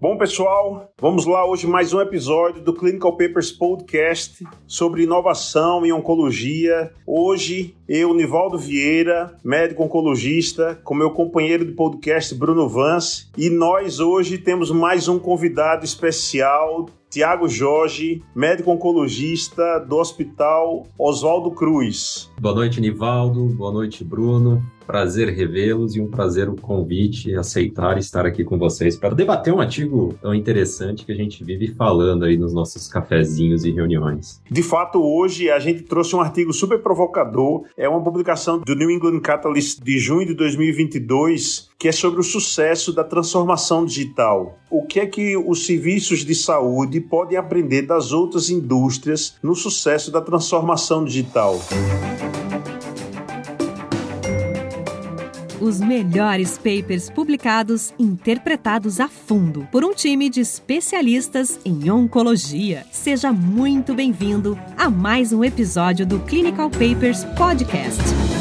Bom, pessoal, vamos lá hoje mais um episódio do Clinical Papers Podcast sobre inovação em oncologia. Hoje, eu, Nivaldo Vieira, médico oncologista, com meu companheiro de podcast Bruno Vance, e nós hoje temos mais um convidado especial, Tiago Jorge, médico oncologista do Hospital Oswaldo Cruz. Boa noite, Nivaldo. Boa noite, Bruno prazer revê-los e um prazer o convite, aceitar estar aqui com vocês para debater um artigo tão interessante que a gente vive falando aí nos nossos cafezinhos e reuniões. De fato, hoje a gente trouxe um artigo super provocador, é uma publicação do New England Catalyst de junho de 2022, que é sobre o sucesso da transformação digital. O que é que os serviços de saúde podem aprender das outras indústrias no sucesso da transformação digital? Os melhores papers publicados, interpretados a fundo por um time de especialistas em oncologia. Seja muito bem-vindo a mais um episódio do Clinical Papers Podcast.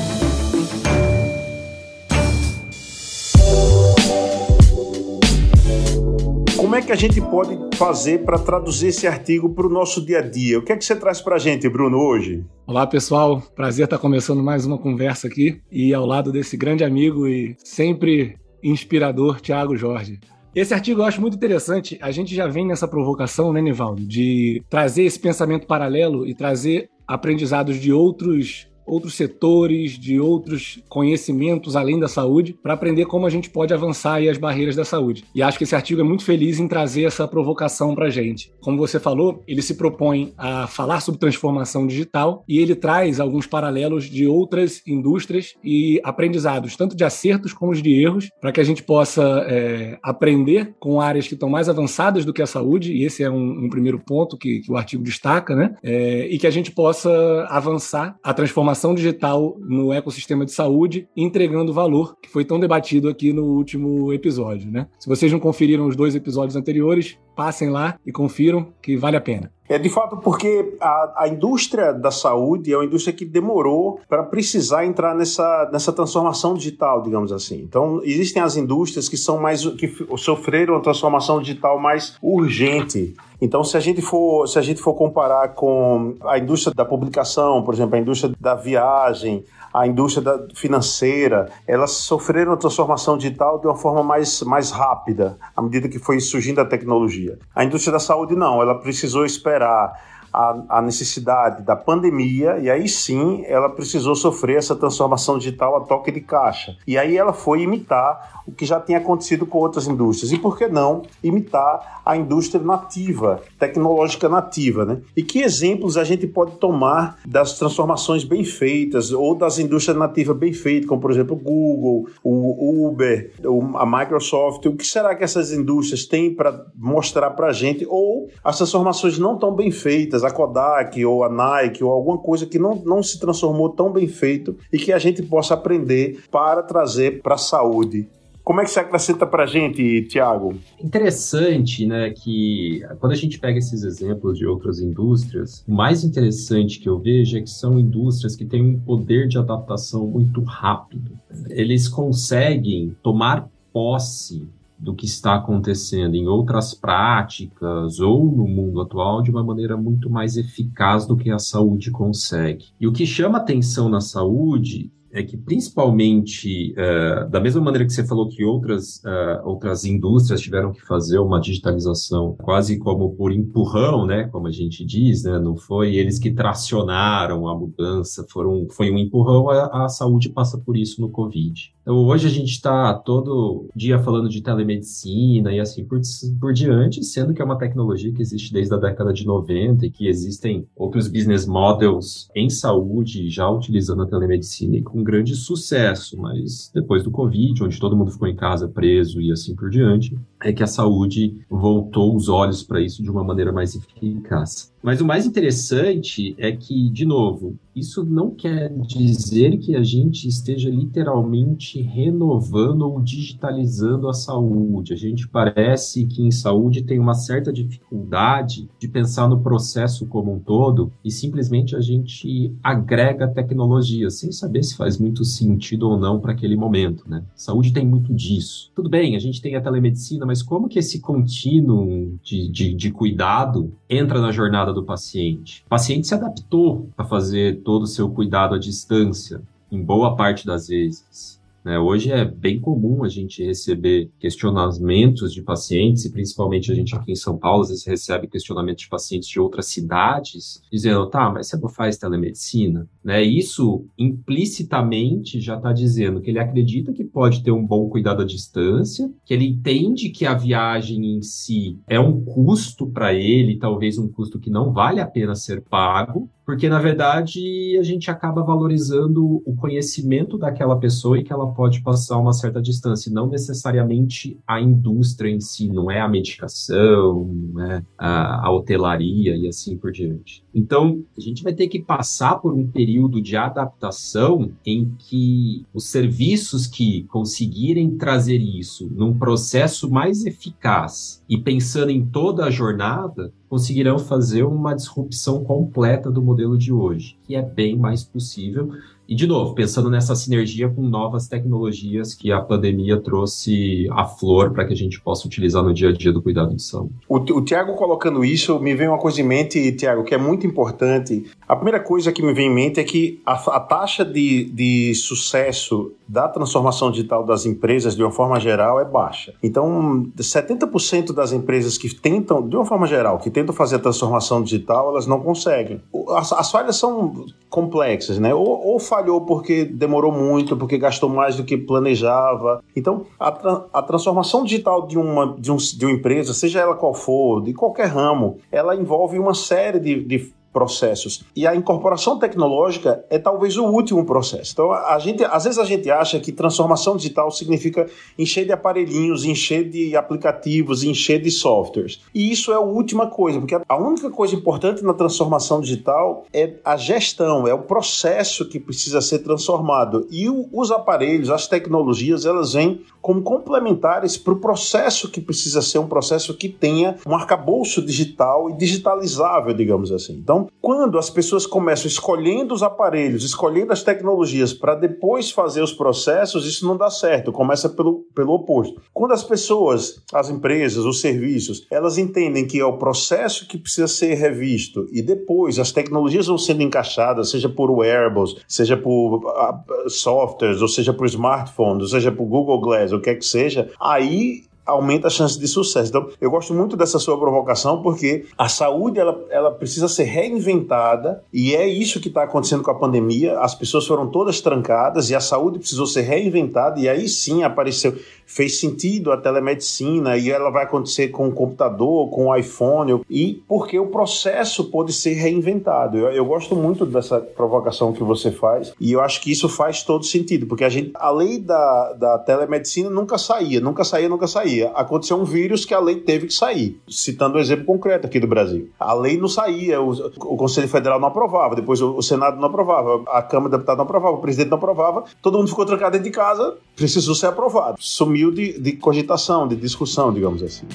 É que a gente pode fazer para traduzir esse artigo para o nosso dia a dia? O que é que você traz para a gente, Bruno, hoje? Olá, pessoal. Prazer estar começando mais uma conversa aqui e ao lado desse grande amigo e sempre inspirador, Tiago Jorge. Esse artigo eu acho muito interessante. A gente já vem nessa provocação, né, Nivaldo, de trazer esse pensamento paralelo e trazer aprendizados de outros outros setores, de outros conhecimentos além da saúde, para aprender como a gente pode avançar as barreiras da saúde. E acho que esse artigo é muito feliz em trazer essa provocação para a gente. Como você falou, ele se propõe a falar sobre transformação digital e ele traz alguns paralelos de outras indústrias e aprendizados, tanto de acertos como de erros, para que a gente possa é, aprender com áreas que estão mais avançadas do que a saúde, e esse é um, um primeiro ponto que, que, o artigo destaca, né? É, e que a gente possa avançar a transformação transformação digital no ecossistema de saúde, entregando valor, que foi tão debatido aqui no último episódio. Né? Se vocês não conferiram os dois episódios anteriores, passem lá e confiram que vale a pena. É de fato porque a, a indústria da saúde é uma indústria que demorou para precisar entrar nessa, nessa transformação digital, digamos assim. Então, existem as indústrias que são mais que sofreram a transformação digital mais urgente. Então, se a gente for, se a gente for comparar com a indústria da publicação, por exemplo, a indústria da viagem, a indústria financeira, elas sofreram a transformação digital de uma forma mais, mais rápida, à medida que foi surgindo a tecnologia. A indústria da saúde não, ela precisou esperar a, necessidade da pandemia e aí sim ela precisou sofrer essa transformação digital a toque de caixa. E aí ela foi imitar o que já tinha acontecido com outras indústrias. E por que não imitar a indústria nativa, tecnológica nativa, né? E que exemplos a gente pode tomar das transformações bem feitas ou das indústrias nativas bem feitas, como por exemplo o Google, o Uber, a Microsoft. O que será que essas indústrias têm para mostrar para a gente? Ou as transformações não tão bem feitas, a Kodak ou a Nike ou alguma coisa que não, não se transformou tão bem feito e que a gente possa aprender para trazer para a saúde como é que você acrescenta para gente, Tiago? Interessante, né, que quando a gente pega esses exemplos de outras indústrias, o mais interessante que eu vejo é que são indústrias que têm um poder de adaptação muito rápido. Eles conseguem tomar posse do que está acontecendo em outras práticas ou no mundo atual de uma maneira muito mais eficaz do que a saúde consegue. E o que chama atenção na saúde é que principalmente uh, da mesma maneira que você falou que outras uh, outras indústrias tiveram que fazer uma digitalização quase como por empurrão, né, como a gente diz, né, não foi eles que tracionaram a mudança, foram foi um empurrão. A, a saúde passa por isso no Covid. Hoje a gente está todo dia falando de telemedicina e assim por, por diante, sendo que é uma tecnologia que existe desde a década de 90 e que existem outros business models em saúde já utilizando a telemedicina e com grande sucesso. Mas depois do Covid, onde todo mundo ficou em casa preso e assim por diante, é que a saúde voltou os olhos para isso de uma maneira mais eficaz. Mas o mais interessante é que, de novo, isso não quer dizer que a gente esteja literalmente renovando ou digitalizando a saúde. A gente parece que em saúde tem uma certa dificuldade de pensar no processo como um todo e simplesmente a gente agrega tecnologia sem saber se faz muito sentido ou não para aquele momento, né? Saúde tem muito disso. Tudo bem, a gente tem a telemedicina, mas como que esse contínuo de, de, de cuidado entra na jornada do paciente? O paciente se adaptou a fazer todo o seu cuidado à distância, em boa parte das vezes. Né? Hoje é bem comum a gente receber questionamentos de pacientes, e principalmente a gente aqui em São Paulo, às vezes recebe questionamentos de pacientes de outras cidades, dizendo, tá, mas você não faz telemedicina? Né? Isso implicitamente já está dizendo que ele acredita que pode ter um bom cuidado à distância, que ele entende que a viagem em si é um custo para ele, talvez um custo que não vale a pena ser pago, porque na verdade a gente acaba valorizando o conhecimento daquela pessoa e que ela pode passar uma certa distância, não necessariamente a indústria em si, não é a medicação, não é a, a hotelaria e assim por diante. Então, a gente vai ter que passar por um período de adaptação em que os serviços que conseguirem trazer isso num processo mais eficaz e pensando em toda a jornada, conseguirão fazer uma disrupção completa do modelo de hoje, que é bem mais possível e, de novo, pensando nessa sinergia com novas tecnologias que a pandemia trouxe à flor para que a gente possa utilizar no dia a dia do cuidado de saúde. O, o Tiago colocando isso, me vem uma coisa em mente, Tiago, que é muito importante. A primeira coisa que me vem em mente é que a, a taxa de, de sucesso da transformação digital das empresas, de uma forma geral, é baixa. Então, 70% das empresas que tentam, de uma forma geral, que tentam fazer a transformação digital, elas não conseguem. As, as falhas são complexas, né? Ou, ou falhou porque demorou muito, porque gastou mais do que planejava. Então, a, tra a transformação digital de uma, de, um, de uma empresa, seja ela qual for, de qualquer ramo, ela envolve uma série de, de processos. E a incorporação tecnológica é talvez o último processo. Então, a gente, às vezes a gente acha que transformação digital significa encher de aparelhinhos, encher de aplicativos, encher de softwares. E isso é a última coisa, porque a única coisa importante na transformação digital é a gestão, é o processo que precisa ser transformado. E os aparelhos, as tecnologias, elas vêm como complementares para o processo que precisa ser um processo que tenha um arcabouço digital e digitalizável, digamos assim. Então, quando as pessoas começam escolhendo os aparelhos, escolhendo as tecnologias para depois fazer os processos, isso não dá certo, começa pelo, pelo oposto. Quando as pessoas, as empresas, os serviços, elas entendem que é o processo que precisa ser revisto e depois as tecnologias vão sendo encaixadas, seja por wearables, seja por uh, softwares, ou seja por smartphones, ou seja por Google Glass, o que é que seja, aí aumenta a chance de sucesso. Então, eu gosto muito dessa sua provocação porque a saúde ela, ela precisa ser reinventada e é isso que está acontecendo com a pandemia. As pessoas foram todas trancadas e a saúde precisou ser reinventada e aí sim apareceu fez sentido a telemedicina e ela vai acontecer com o computador, com o iPhone, e porque o processo pode ser reinventado. Eu, eu gosto muito dessa provocação que você faz e eu acho que isso faz todo sentido, porque a gente, a lei da, da telemedicina nunca saía, nunca saía, nunca saía. Aconteceu um vírus que a lei teve que sair. Citando um exemplo concreto aqui do Brasil. A lei não saía, o, o Conselho Federal não aprovava, depois o, o Senado não aprovava, a Câmara de Deputados não aprovava, o presidente não aprovava, todo mundo ficou trancado dentro de casa, precisou ser aprovado. Sumiu de, de cogitação, de discussão, digamos assim.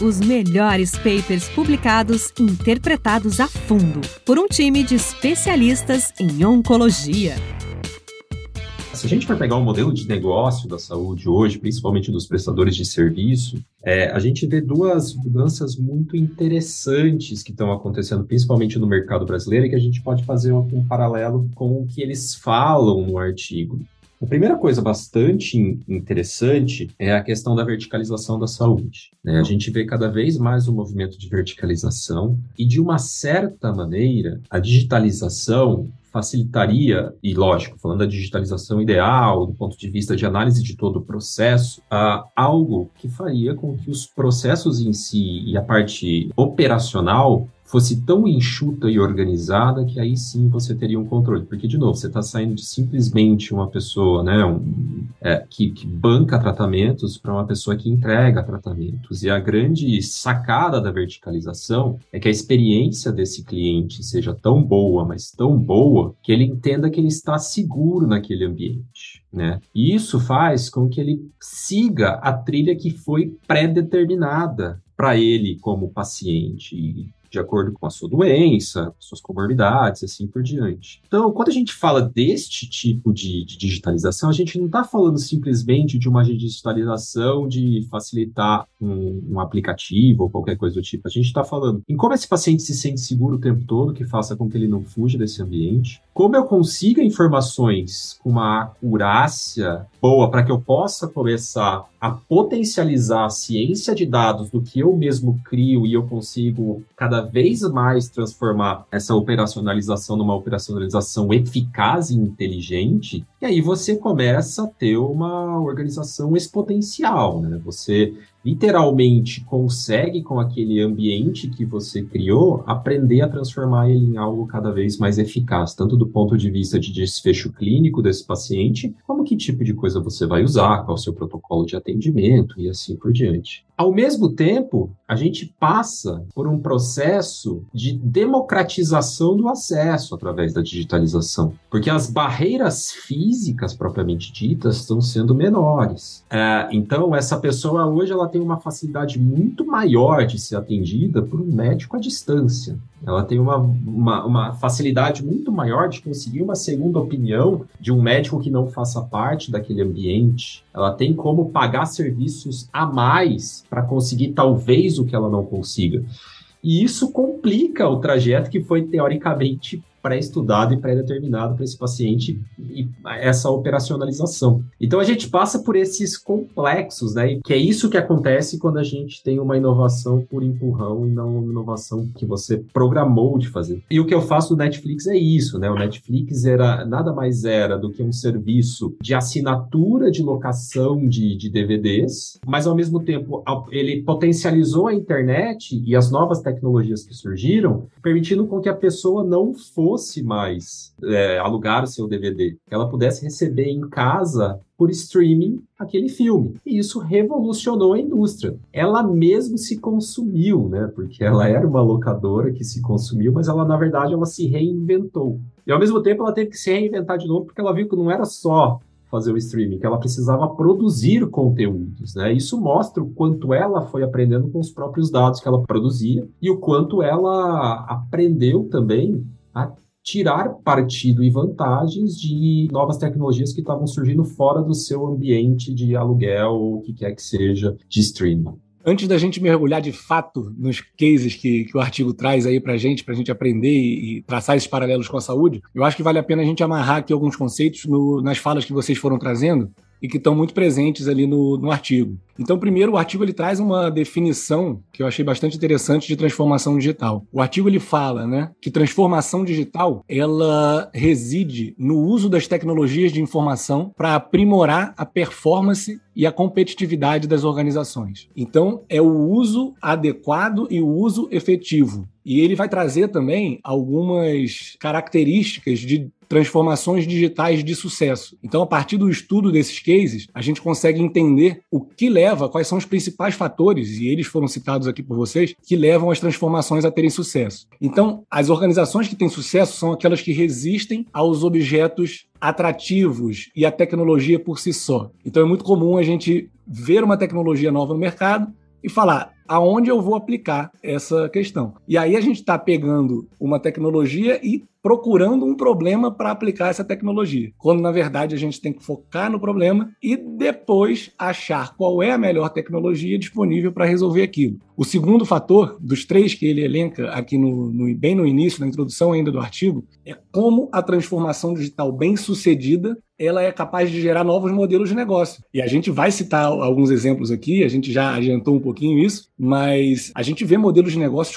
Os melhores papers publicados interpretados a fundo por um time de especialistas em oncologia. Se a gente for pegar o modelo de negócio da saúde hoje, principalmente dos prestadores de serviço, é, a gente vê duas mudanças muito interessantes que estão acontecendo, principalmente no mercado brasileiro, e que a gente pode fazer um, um paralelo com o que eles falam no artigo. A primeira coisa bastante interessante é a questão da verticalização da saúde. Né? A gente vê cada vez mais um movimento de verticalização e, de uma certa maneira, a digitalização facilitaria, e lógico, falando da digitalização ideal, do ponto de vista de análise de todo o processo, uh, algo que faria com que os processos em si e a parte operacional fosse tão enxuta e organizada que aí sim você teria um controle. Porque, de novo, você está saindo de simplesmente uma pessoa né, um, é, que, que, banca tratamentos para uma pessoa que entrega tratamentos. E a grande sacada da verticalização é que a experiência desse cliente seja tão boa, mas tão boa, que ele entenda que ele está seguro naquele ambiente. Né? E isso faz com que ele siga a trilha que foi pré-determinada para ele como paciente. De acordo com a sua doença, suas comorbidades, assim por diante. Então, quando a gente fala deste tipo de, de digitalização, a gente não está falando simplesmente de uma digitalização de facilitar um, um, aplicativo ou qualquer coisa do tipo. A gente está falando em como esse paciente se sente seguro o tempo todo, que faça com que ele não fuja desse ambiente, como eu consiga informações com uma acurácia boa para que eu possa começar a potencializar a ciência de dados do que eu mesmo crio e eu consigo cada vez mais transformar essa operacionalização numa operacionalização eficaz e inteligente, e aí você começa a ter uma organização exponencial, né? Você literalmente consegue, com aquele ambiente que você criou, aprender a transformar ele em algo cada vez mais eficaz, tanto do ponto de vista de desfecho clínico desse paciente, como que tipo de coisa você vai usar, qual o seu protocolo de atendimento e assim por diante. Ao mesmo tempo, a gente passa por um processo de democratização do acesso através da digitalização, porque as barreiras físicas propriamente ditas estão sendo menores. É, então, essa pessoa hoje ela tem uma facilidade muito maior de ser atendida por um médico à distância. Ela tem uma, uma, uma, facilidade muito maior de conseguir uma segunda opinião de um médico que não faça parte daquele ambiente. Ela tem como pagar serviços a mais para conseguir talvez o que ela não consiga. E isso complica o trajeto que foi teoricamente pré-estudado e pré-determinado para esse paciente e essa operacionalização. Então a gente passa por esses complexos, né? Que é isso que acontece quando a gente tem uma inovação por empurrão e não uma inovação que você programou de fazer. E o que eu faço no Netflix é isso, né? O Netflix era nada mais era do que um serviço de assinatura de locação de, de DVDs, mas ao mesmo tempo ele potencializou a internet e as novas tecnologias que surgiram, permitindo com que a pessoa não fosse fosse mais é, alugar o seu DVD, que ela pudesse receber em casa por streaming aquele filme. E isso revolucionou a indústria. Ela mesmo se consumiu, né? Porque ela era uma locadora que se consumiu, mas ela na verdade ela se reinventou. E ao mesmo tempo ela teve que se reinventar de novo porque ela viu que não era só fazer o streaming, que ela precisava produzir conteúdos, né? Isso mostra o quanto ela foi aprendendo com os próprios dados que ela produzia e o quanto ela aprendeu também a tirar partido e vantagens de novas tecnologias que estavam surgindo fora do seu ambiente de aluguel ou o que quer que seja de streaming. Antes da gente mergulhar de fato nos cases que, que o artigo traz aí para gente, para a gente aprender e, e, traçar esses paralelos com a saúde, eu acho que vale a pena a gente amarrar aqui alguns conceitos no, nas falas que vocês foram trazendo e que estão muito presentes ali no, no artigo. Então, primeiro, o artigo ele traz uma definição que eu achei bastante interessante de transformação digital. O artigo ele fala, né, que transformação digital ela reside no uso das tecnologias de informação para aprimorar a performance e a competitividade das organizações. Então, é o uso adequado e o uso efetivo. E ele vai trazer também algumas características de transformações digitais de sucesso. Então, a partir do estudo desses cases, a gente consegue entender o que leva, quais são os principais fatores, e eles foram citados aqui por vocês, que levam as transformações a terem sucesso. Então, as organizações que têm sucesso são aquelas que resistem aos objetos atrativos e à tecnologia por si só. Então, é muito comum a gente ver uma tecnologia nova no mercado e falar aonde eu vou aplicar essa questão. E aí a gente está pegando uma tecnologia e procurando um problema para aplicar essa tecnologia. Quando na verdade a gente tem que focar no problema e depois achar qual é a melhor tecnologia disponível para resolver aquilo. O segundo fator, dos três que ele elenca aqui no, no, bem no início, na introdução ainda do artigo, é como a transformação digital bem sucedida ela é capaz de gerar novos modelos de negócio. E a gente vai citar alguns exemplos aqui, a gente já adiantou um pouquinho isso, mas a gente vê modelos de negócios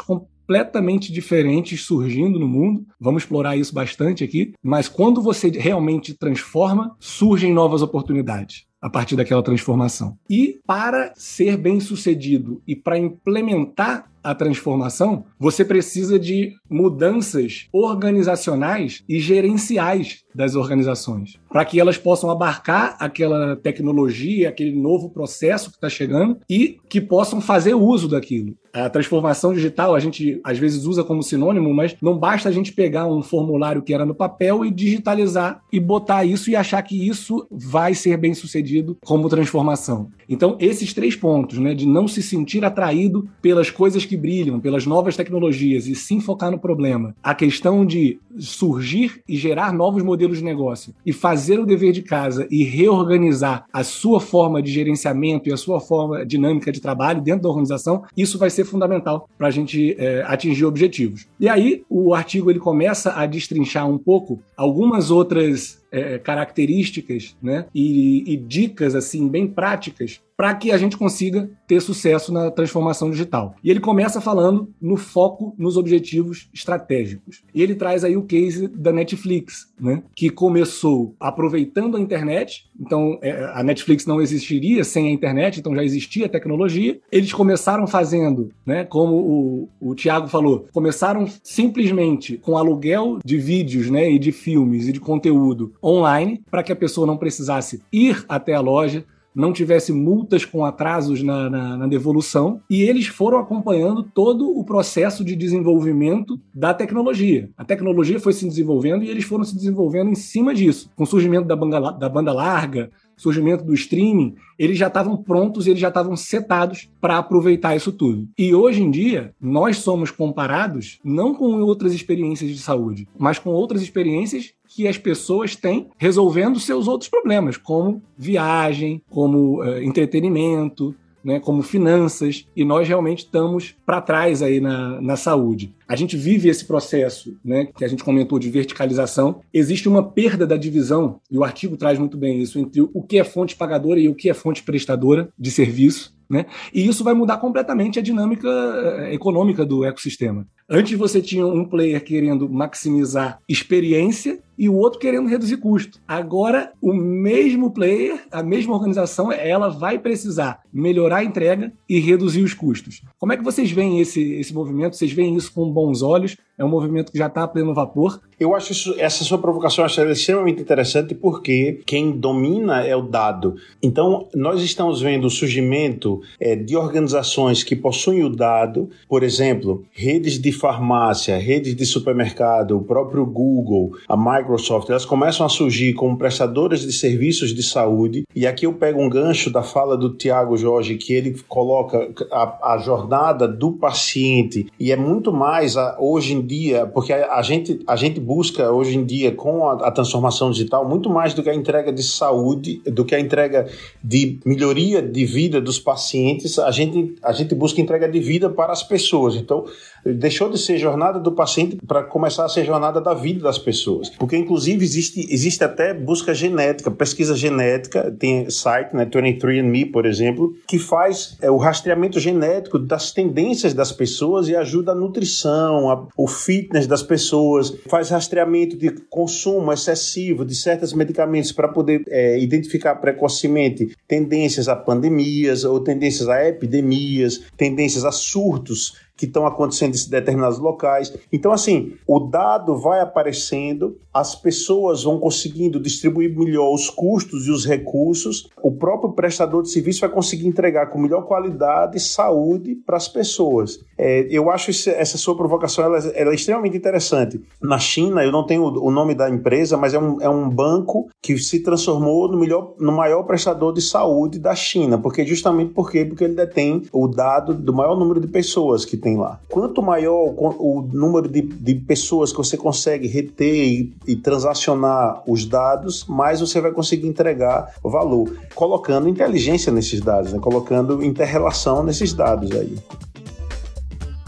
completamente diferentes surgindo no mundo. Vamos explorar isso bastante aqui. Mas quando você realmente transforma, surgem novas oportunidades a partir daquela transformação. E para ser bem sucedido e para implementar a transformação, você precisa de mudanças organizacionais e gerenciais das organizações, para que elas possam abarcar aquela tecnologia, aquele novo processo que está chegando e que possam fazer uso daquilo. A transformação digital a gente às vezes usa como sinônimo, mas não basta a gente pegar um formulário que era no papel e digitalizar e botar isso e achar que isso vai ser bem sucedido como transformação. Então, esses três pontos, né, de não se sentir atraído pelas coisas que brilham pelas novas tecnologias e sim focar no problema, a questão de surgir e gerar novos modelos de negócio e fazer o dever de casa e reorganizar a sua forma de gerenciamento e a sua forma dinâmica de trabalho dentro da organização, isso vai ser fundamental para a gente é, atingir objetivos. E aí o artigo ele começa a destrinchar um pouco algumas outras é, características né, e, e dicas assim bem práticas para que a gente consiga ter sucesso na transformação digital. E ele começa falando no foco nos objetivos estratégicos. E ele traz aí o case da Netflix, né, que começou aproveitando a internet. Então, é, a Netflix não existiria sem a internet, então já existia tecnologia. Eles começaram fazendo, né, como o, o Tiago falou, começaram simplesmente com aluguel de vídeos né, e de filmes e de conteúdo online, para que a pessoa não precisasse ir até a loja, não tivesse multas com atrasos na, na, na, devolução, e eles foram acompanhando todo o processo de desenvolvimento da tecnologia. A tecnologia foi se desenvolvendo e eles foram se desenvolvendo em cima disso, com o surgimento da banda, da banda larga, surgimento do streaming, eles já estavam prontos, eles já estavam setados para aproveitar isso tudo. E hoje em dia, nós somos comparados não com outras experiências de saúde, mas com outras experiências que as pessoas têm resolvendo seus outros problemas, como viagem, como uh, entretenimento, né, como finanças, e nós realmente estamos para trás aí na, na saúde. A gente vive esse processo, né, que a gente comentou de verticalização. Existe uma perda da divisão, e o artigo traz muito bem isso, entre o que é fonte pagadora e o que é fonte prestadora de serviço. Né? E isso vai mudar completamente a dinâmica eh, econômica do ecossistema. Antes você tinha um player querendo maximizar experiência e o outro querendo reduzir custo. Agora, o mesmo player, a mesma organização, ela vai precisar melhorar a entrega e reduzir os custos. Como é que vocês veem esse, esse movimento? Vocês veem isso com bons olhos? É um movimento que já está a pleno vapor? Eu acho isso, essa sua provocação extremamente interessante porque quem domina é o dado. Então, nós estamos vendo o surgimento é, de organizações que possuem o dado, por exemplo, redes de farmácia, redes de supermercado, o próprio Google, a Microsoft, elas começam a surgir como prestadoras de serviços de saúde. E aqui eu pego um gancho da fala do Tiago Jorge, que ele coloca a, a jornada do paciente, e é muito mais a, hoje em dia, porque a, a, gente, a gente busca hoje em dia, com a, a transformação digital, muito mais do que a entrega de saúde, do que a entrega de melhoria de vida dos pacientes, a gente, a gente busca entrega de vida para as pessoas. Então, deixou de ser jornada do paciente para começar a ser jornada da vida das pessoas. Porque, inclusive, existe, existe até busca genética, pesquisa genética, tem site, né, 23andMe, por exemplo, que faz é, o rastreamento genético das tendências das pessoas e ajuda a nutrição, a, o fitness das pessoas, faz rastreamento de consumo excessivo de certos medicamentos para poder é, identificar precocemente tendências a pandemias ou tendências a epidemias, tendências a surtos que estão acontecendo em determinados locais. Então, assim, o dado vai aparecendo, as pessoas vão conseguindo distribuir melhor os custos e os recursos, o próprio prestador de serviço vai conseguir entregar com melhor qualidade saúde para as pessoas. É, eu acho essa sua provocação ela, ela, é extremamente interessante. Na China, eu não tenho o nome da empresa, mas é um, é um banco que se transformou no, melhor, no maior prestador de saúde da China, porque justamente porque, porque ele detém o dado do maior número de pessoas que tem tem lá. Quanto maior o, o número de, de, pessoas que você consegue reter e, e transacionar os dados, mais você vai conseguir entregar valor, colocando inteligência nesses dados, né? colocando interrelação nesses dados aí.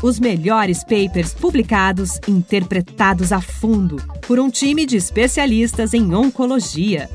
Os melhores papers publicados, interpretados a fundo por um time de especialistas em oncologia.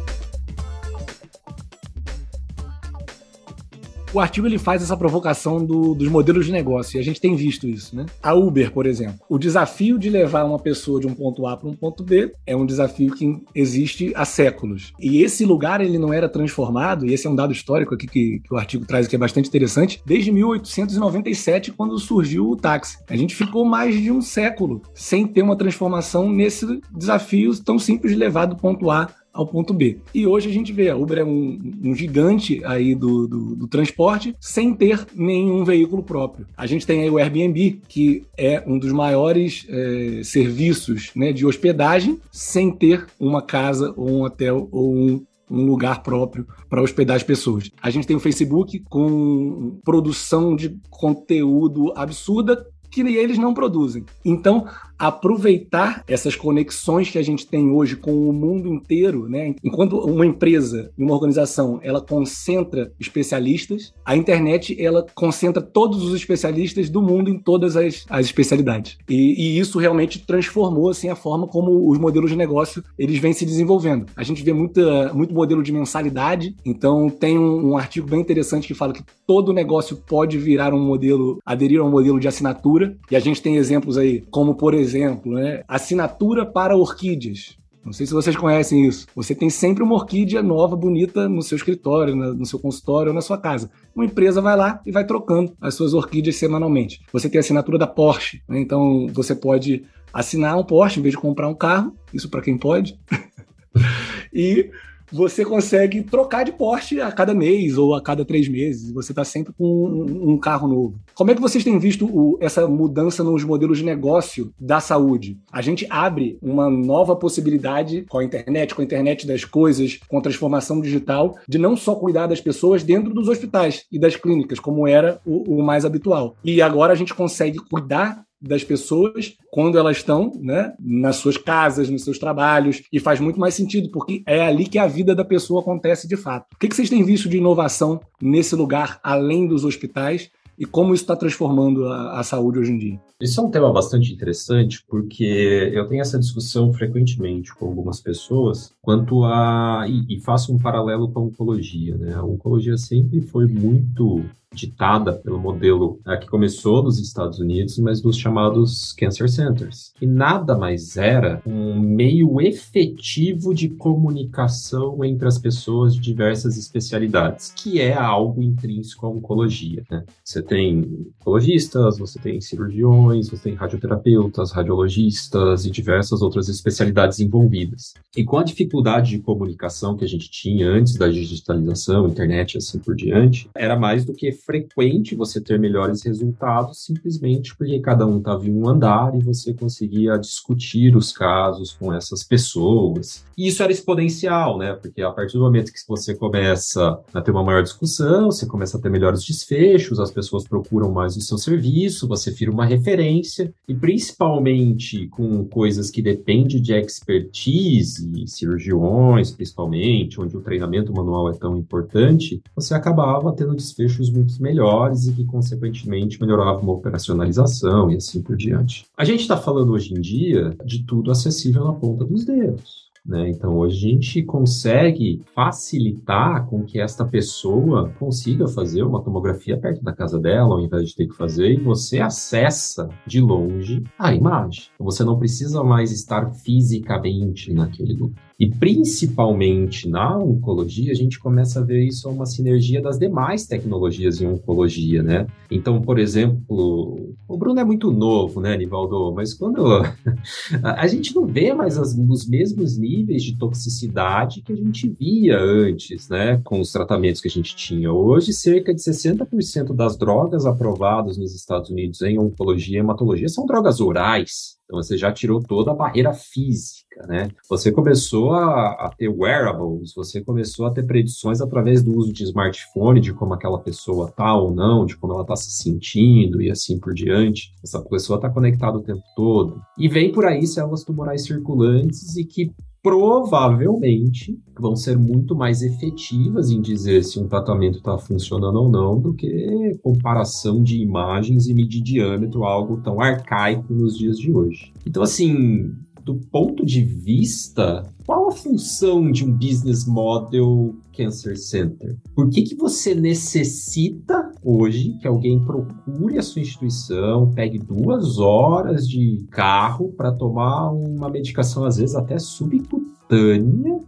O artigo ele faz essa provocação do, dos modelos de negócio, e a gente tem visto isso, né? A Uber, por exemplo. O desafio de levar uma pessoa de um ponto A para um ponto B é um desafio que existe há séculos. E esse lugar ele não era transformado, e esse é um dado histórico aqui que, que o artigo traz que é bastante interessante, desde 1897, quando surgiu o táxi. A gente ficou mais de um século sem ter uma transformação nesse desafio tão simples de levar do ponto A ao ponto B. E hoje a gente vê, a Uber é um, um gigante aí do, do, do, transporte sem ter nenhum veículo próprio. A gente tem aí o Airbnb, que é um dos maiores é, serviços né, de hospedagem sem ter uma casa ou um hotel ou um um lugar próprio para hospedar as pessoas. A gente tem o Facebook com produção de conteúdo absurda que eles não produzem. Então, aproveitar essas conexões que a gente tem hoje com o mundo inteiro, né? Enquanto uma empresa, uma organização, ela concentra especialistas, a internet ela concentra todos os especialistas do mundo em todas as, as especialidades. E, e, isso realmente transformou assim a forma como os modelos de negócio eles vêm se desenvolvendo. A gente vê muita, muito modelo de mensalidade. Então tem um, um artigo bem interessante que fala que todo negócio pode virar um modelo, aderir a um modelo de assinatura. E a gente tem exemplos aí, como por exemplo exemplo, né? Assinatura para orquídeas. Não sei se vocês conhecem isso. Você tem sempre uma orquídea nova, bonita no seu escritório, no seu consultório ou na sua casa. Uma empresa vai lá e vai trocando as suas orquídeas semanalmente. Você tem a assinatura da Porsche, né? então você pode assinar um Porsche em vez de comprar um carro. Isso para quem pode. e você consegue trocar de Porsche a cada mês ou a cada três meses. Você está sempre com um, um, carro novo. Como é que vocês têm visto o, essa mudança nos modelos de negócio da saúde? A gente abre uma nova possibilidade com a internet, com a internet das coisas, com a transformação digital, de não só cuidar das pessoas dentro dos hospitais e das clínicas, como era o, o mais habitual. E agora a gente consegue cuidar das pessoas quando elas estão né, nas suas casas, nos seus trabalhos, e faz muito mais sentido, porque é ali que a vida da pessoa acontece de fato. O que, vocês têm visto de inovação nesse lugar, além dos hospitais, e como isso está transformando a, a, saúde hoje em dia? Isso é um tema bastante interessante, porque eu tenho essa discussão frequentemente com algumas pessoas quanto a. e, e faço um paralelo com a oncologia. Né? A oncologia sempre foi muito ditada pelo modelo é, que começou nos Estados Unidos, mas dos chamados Cancer Centers, que nada mais era um meio efetivo de comunicação entre as pessoas de diversas especialidades, que é algo intrínseco à oncologia. Né? Você tem oncologistas, você tem cirurgiões, você tem radioterapeutas, radiologistas e diversas outras especialidades envolvidas. E com a dificuldade de comunicação que a gente tinha antes da digitalização, internet e assim por diante, era mais do que frequente você ter melhores resultados simplesmente porque cada um estava em um andar e você conseguia discutir os casos com essas pessoas. E isso era exponencial, né? Porque a partir do momento que você começa a ter uma maior discussão, você começa a ter melhores desfechos, as pessoas procuram mais o seu serviço, você vira uma referência, e principalmente com coisas que dependem de expertise, cirurgiões principalmente, onde o treinamento manual é tão importante, você acabava tendo desfechos muito melhores e que, consequentemente, melhoravam uma operacionalização e assim por diante. A gente está falando hoje em dia de tudo acessível na ponta dos dedos. Né? Então, hoje a gente consegue facilitar com que esta pessoa consiga fazer uma tomografia perto da casa dela, ao invés de ter que fazer, e você acessa de longe a imagem. Então, você não precisa mais estar fisicamente naquele lugar. E principalmente na oncologia, a gente começa a ver isso uma sinergia das demais tecnologias em oncologia, né? Então, por exemplo, o Bruno é muito novo, né, Nivaldo? Mas quando a gente não vê mais as, os mesmos níveis de toxicidade que a gente via antes, né, com os tratamentos que a gente tinha. Hoje, cerca de 60% das drogas aprovadas nos Estados Unidos em oncologia e hematologia são drogas orais. Então você já tirou toda a barreira física, né? Você começou a, a, ter wearables, você começou a ter predições através do uso de smartphone, de como aquela pessoa tá ou não, de como ela está se sentindo e assim por diante. Essa pessoa está conectada o tempo todo. E vem por aí células tumorais circulantes e que provavelmente vão ser muito mais efetivas em dizer se um tratamento está funcionando ou não do que comparação de imagens e medir diâmetro, algo tão arcaico nos dias de hoje. Então, assim, do ponto de vista, qual a função de um business model Cancer Center? Por que, que você necessita hoje que alguém procure a sua instituição, pegue duas horas de carro para tomar uma medicação, às vezes até subcutânea?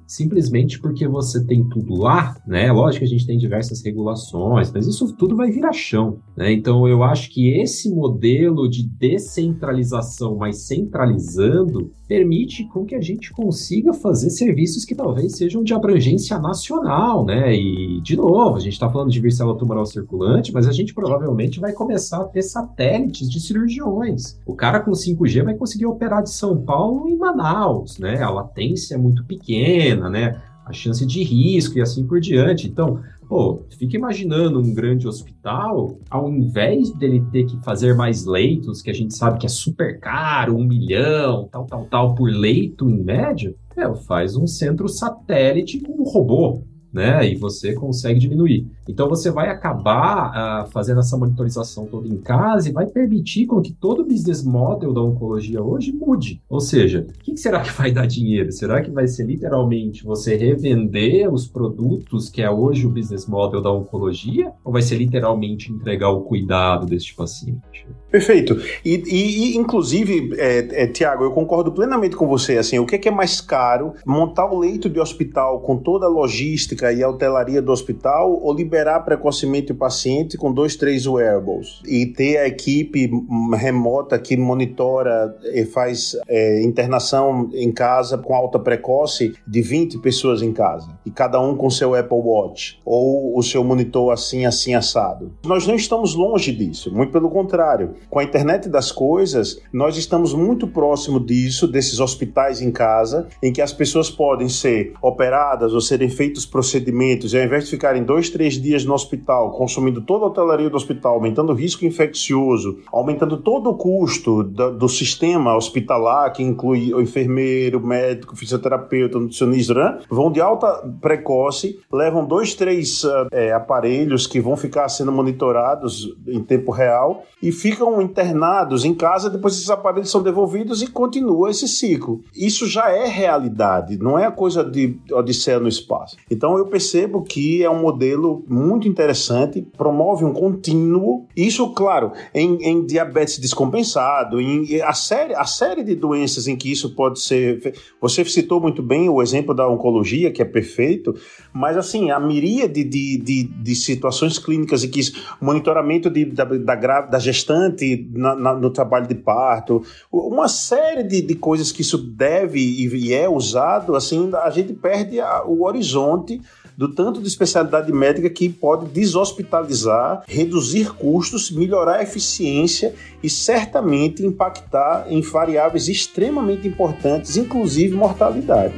Simplesmente porque você tem tudo lá, né? Lógico que a gente tem diversas regulações, mas isso tudo vai virar chão, né? Então eu acho que esse modelo de descentralização, mas centralizando, permite com que a gente consiga fazer serviços que talvez sejam de abrangência nacional, né? E de novo, a gente está falando de vircela tumoral circulante, mas a gente provavelmente vai começar a ter satélites de cirurgiões. O cara com 5G vai conseguir operar de São Paulo em Manaus, né? A latência é muito muito pequena, né? a chance de risco e assim por diante. Então, pô, fica imaginando um grande hospital, ao invés dele ter que fazer mais leitos, que a gente sabe que é super caro, um milhão, tal, tal, tal, por leito em média, é, faz um centro satélite com um robô né? E você consegue diminuir. Então você vai acabar uh, fazendo essa monitorização toda em casa e vai permitir com que todo o business model da oncologia hoje mude. Ou seja, o que será que vai dar dinheiro? Será que vai ser literalmente você revender os produtos que é hoje o business model da oncologia? Ou vai ser literalmente entregar o cuidado deste paciente? Perfeito. E, e, e inclusive, é, é, Tiago, eu concordo plenamente com você. Assim, o que é, que é mais caro? Montar o leito de hospital com toda a logística e a hotelaria do hospital ou liberar precocemente o paciente com dois, três wearables e ter a equipe remota que monitora e faz é, internação em casa com alta precoce de 20 pessoas em casa e cada um com seu Apple Watch ou o seu monitor assim, assim assado. Nós não estamos longe disso, muito pelo contrário com a internet das coisas, nós estamos muito próximo disso, desses hospitais em casa, em que as pessoas podem ser operadas ou serem feitos procedimentos, e ao invés de ficarem dois, três dias no hospital, consumindo toda a hotelaria do hospital, aumentando o risco infeccioso, aumentando todo o custo do, do sistema hospitalar, que inclui o enfermeiro, médico, fisioterapeuta, nutricionista, né? vão de alta precoce, levam dois, três é, aparelhos que vão ficar sendo monitorados em tempo real e ficam internados em casa, depois esses aparelhos são devolvidos e continua esse ciclo. Isso já é realidade, não é a coisa de odisseia no espaço. Então eu percebo que é um modelo muito interessante, promove um contínuo. Isso, claro, em, em diabetes descompensado, em a série, a série de doenças em que isso pode ser. Você citou muito bem o exemplo da oncologia, que é perfeito, mas assim, a miríade de, de, de situações clínicas em que isso, monitoramento de, da, da, da gestante na, na, no trabalho de parto, uma série de, de coisas que isso deve e, é usado, assim, a gente perde a, o horizonte do tanto de especialidade médica que pode deshospitalizar, reduzir custos, melhorar a eficiência e certamente impactar em variáveis extremamente importantes, inclusive mortalidade.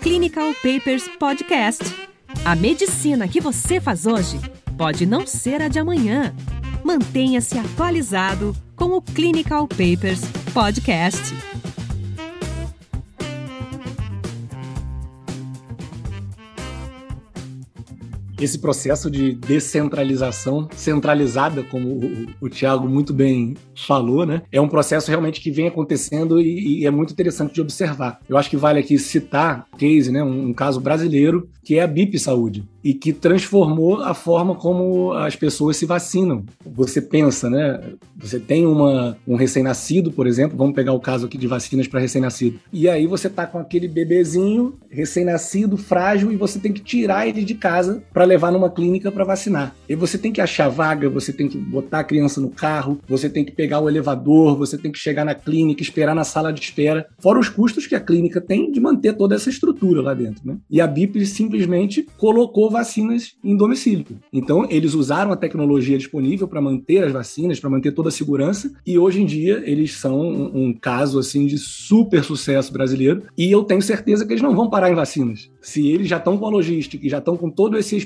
Clinical Papers Podcast. A medicina que você faz hoje pode não ser a de amanhã. Mantenha-se atualizado com o Clinical Papers Podcast. Esse processo de descentralização centralizada, como o, o Tiago muito bem falou, né? É um processo realmente que vem acontecendo e, e, é muito interessante de observar. Eu acho que vale aqui citar case, né? Um, um caso brasileiro que é a BIP Saúde e que transformou a forma como as pessoas se vacinam. Você pensa, né? Você tem uma, um recém-nascido, por exemplo, vamos pegar o caso aqui de vacinas para recém-nascido. E aí você tá com aquele bebezinho recém-nascido, frágil, e você tem que tirar ele de casa para levar numa clínica para vacinar. E você tem que achar vaga, você tem que botar a criança no carro, você tem que pegar o elevador, você tem que chegar na clínica, esperar na sala de espera, fora os custos que a clínica tem de manter toda essa estrutura lá dentro, né? E a BIP simplesmente colocou vacinas em domicílio. Então, eles usaram a tecnologia disponível para manter as vacinas, para manter toda a segurança, e hoje em dia eles são um, um, caso assim de super sucesso brasileiro. E eu tenho certeza que eles não vão parar em vacinas. Se eles já estão com a logística e já estão com todo esse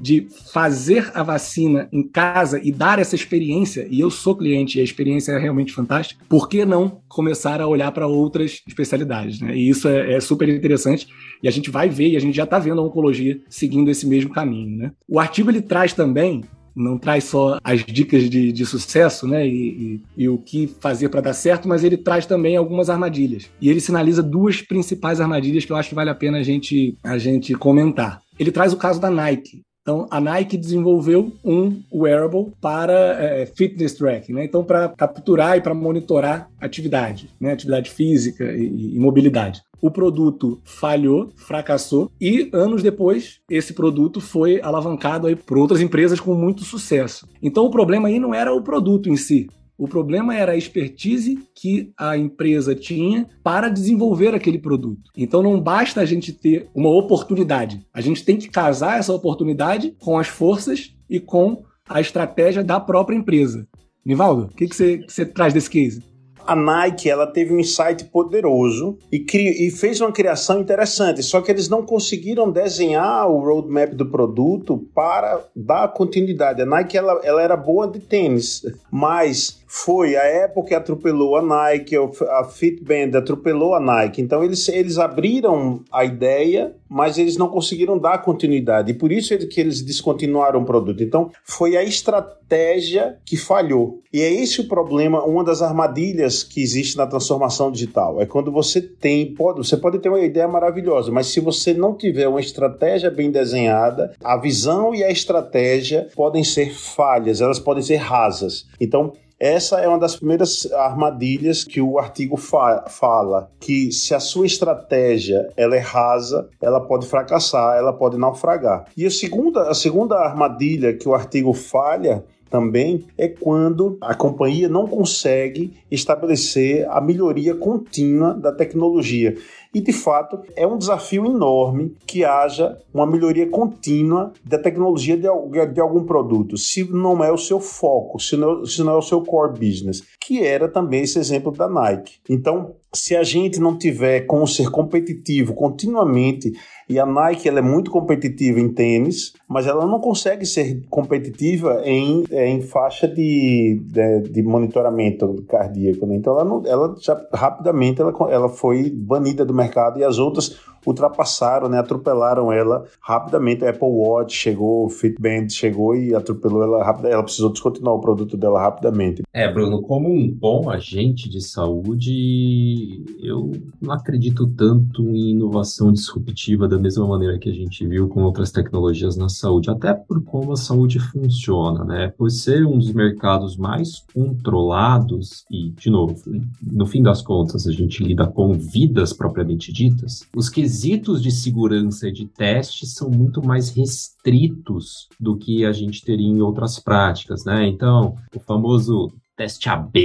de fazer a vacina em casa e dar essa experiência, e eu sou cliente e a experiência é realmente fantástica, por que não começar a olhar para outras especialidades? Né? E isso é, é super interessante e a gente vai ver e a gente já está vendo a oncologia seguindo esse mesmo caminho. Né? O artigo ele traz também não traz só as dicas de, de sucesso, né, e, e, e, o que fazer para dar certo, mas ele traz também algumas armadilhas. E ele sinaliza duas principais armadilhas que eu acho que vale a pena a gente, a gente comentar. Ele traz o caso da Nike. Então, a Nike desenvolveu um wearable para é, fitness tracking, né? Então, para capturar e para monitorar atividade, né? atividade física e, e mobilidade o produto falhou, fracassou e anos depois esse produto foi alavancado aí por outras empresas com muito sucesso. Então o problema aí não era o produto em si, o problema era a expertise que a empresa tinha para desenvolver aquele produto. Então não basta a gente ter uma oportunidade, a gente tem que casar essa oportunidade com as forças e com a estratégia da própria empresa. Nivaldo, o que, que, você, que você traz desse case? A Nike ela teve um insight poderoso e, e fez uma criação interessante, só que eles não conseguiram desenhar o roadmap do produto para dar continuidade. A Nike ela, ela era boa de tênis, mas foi a Apple que atropelou a Nike, a Fitband atropelou a Nike. Então eles, eles abriram a ideia, mas eles não conseguiram dar continuidade. E por isso que eles descontinuaram o produto. Então foi a estratégia que falhou. E é esse o problema, uma das armadilhas que existe na transformação digital. É quando você tem, pode, você pode ter uma ideia maravilhosa, mas se você não tiver uma estratégia bem desenhada, a visão e a estratégia podem ser falhas, elas podem ser rasas. Então, essa é uma das primeiras armadilhas que o artigo fa fala, que se a sua estratégia ela é rasa, ela pode fracassar, ela pode naufragar. E a segunda, a segunda armadilha que o artigo falha também é quando a companhia não consegue estabelecer a melhoria contínua da tecnologia. E de fato é um desafio enorme que haja uma melhoria contínua da tecnologia de, de algum produto, se não é o seu foco, se não, se não é o seu core business, que era também esse exemplo da Nike. Então, se a gente não tiver como ser competitivo continuamente, e a Nike ela é muito competitiva em tênis, mas ela não consegue ser competitiva em, em faixa de, de, de monitoramento cardíaco. Né? Então ela, não, ela já rapidamente ela, ela foi banida do mercado e as outras ultrapassaram, né, atropelaram ela rapidamente. A Apple Watch chegou, Fitband chegou e atropelou ela rápido. Ela precisou descontinuar o produto dela rapidamente. É, Bruno, como um bom agente de saúde, eu não acredito tanto em inovação disruptiva da mesma maneira que a gente viu com outras tecnologias na saúde, até por como a saúde funciona, né? Por ser um dos mercados mais controlados e, de novo, no fim das contas, a gente lida com vidas propriamente ditas, os que quesitos de segurança e de teste são muito mais restritos do que a gente teria em outras práticas, né? Então, o famoso teste AB,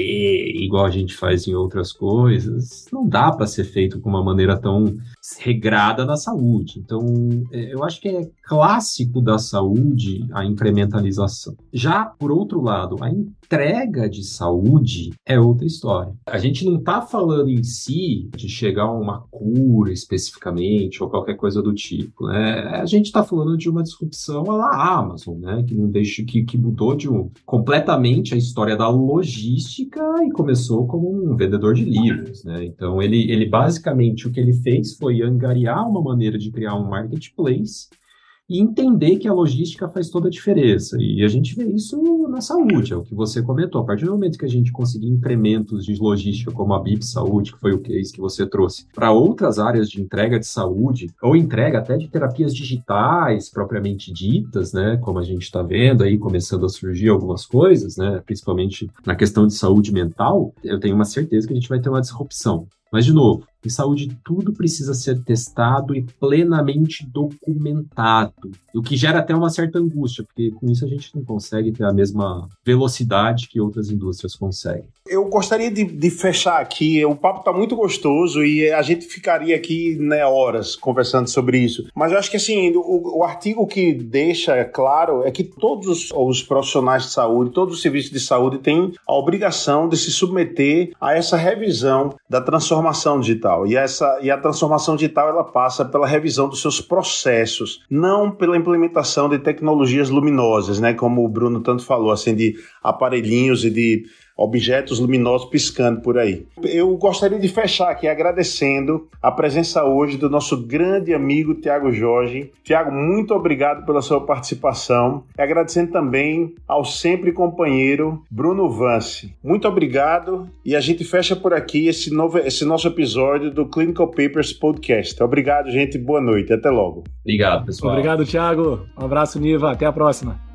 igual a gente faz em outras coisas, não dá para ser feito com uma maneira tão regrada na saúde. Então, é, eu acho que é clássico da saúde a incrementalização. Já, por outro lado, a entrega de saúde é outra história. A gente não está falando em si de chegar a uma cura especificamente ou qualquer coisa do tipo. Né? A gente está falando de uma disrupção à Amazon, né? que não deixa que, que mudou de um, completamente a história da logística e começou como um vendedor de livros. Né? Então, ele, ele basicamente o que ele fez foi foi angariar uma maneira de criar um marketplace e entender que a logística faz toda a diferença. E a gente vê isso na saúde, é o que você comentou. A partir do momento que a gente conseguir incrementos de logística, como a BIP Saúde, que foi o case que você trouxe, para outras áreas de entrega de saúde, ou entrega até de terapias digitais propriamente ditas, né? Como a gente está vendo aí, começando a surgir algumas coisas, né? Principalmente na questão de saúde mental, eu tenho uma certeza que a gente vai ter uma disrupção. Mas, de novo, em saúde tudo precisa ser testado e plenamente documentado, o que gera até uma certa angústia, porque com isso a gente não consegue ter a mesma velocidade que outras indústrias conseguem. Eu gostaria de, de fechar aqui, o papo está muito gostoso e a gente ficaria aqui né, horas conversando sobre isso, mas eu acho que assim, o, o artigo que deixa claro é que todos os profissionais de saúde, todos os serviços de saúde têm a obrigação de se submeter a essa revisão da transformação transformação digital. E, essa, e a transformação digital ela passa pela revisão dos seus processos, não pela implementação de tecnologias luminosas, né? Como o Bruno tanto falou, assim, de aparelhinhos e de objetos luminosos piscando por aí. Eu gostaria de fechar aqui agradecendo a presença hoje do nosso grande amigo Tiago Jorge. Tiago, muito obrigado pela sua participação. E agradecendo também ao sempre companheiro Bruno Vance. Muito obrigado e a gente fecha por aqui esse, novo, esse nosso episódio do Clinical Papers Podcast. Obrigado, gente. Boa noite. Até logo. Obrigado, pessoal. Obrigado, Tiago. Um abraço, Niva. Até a próxima.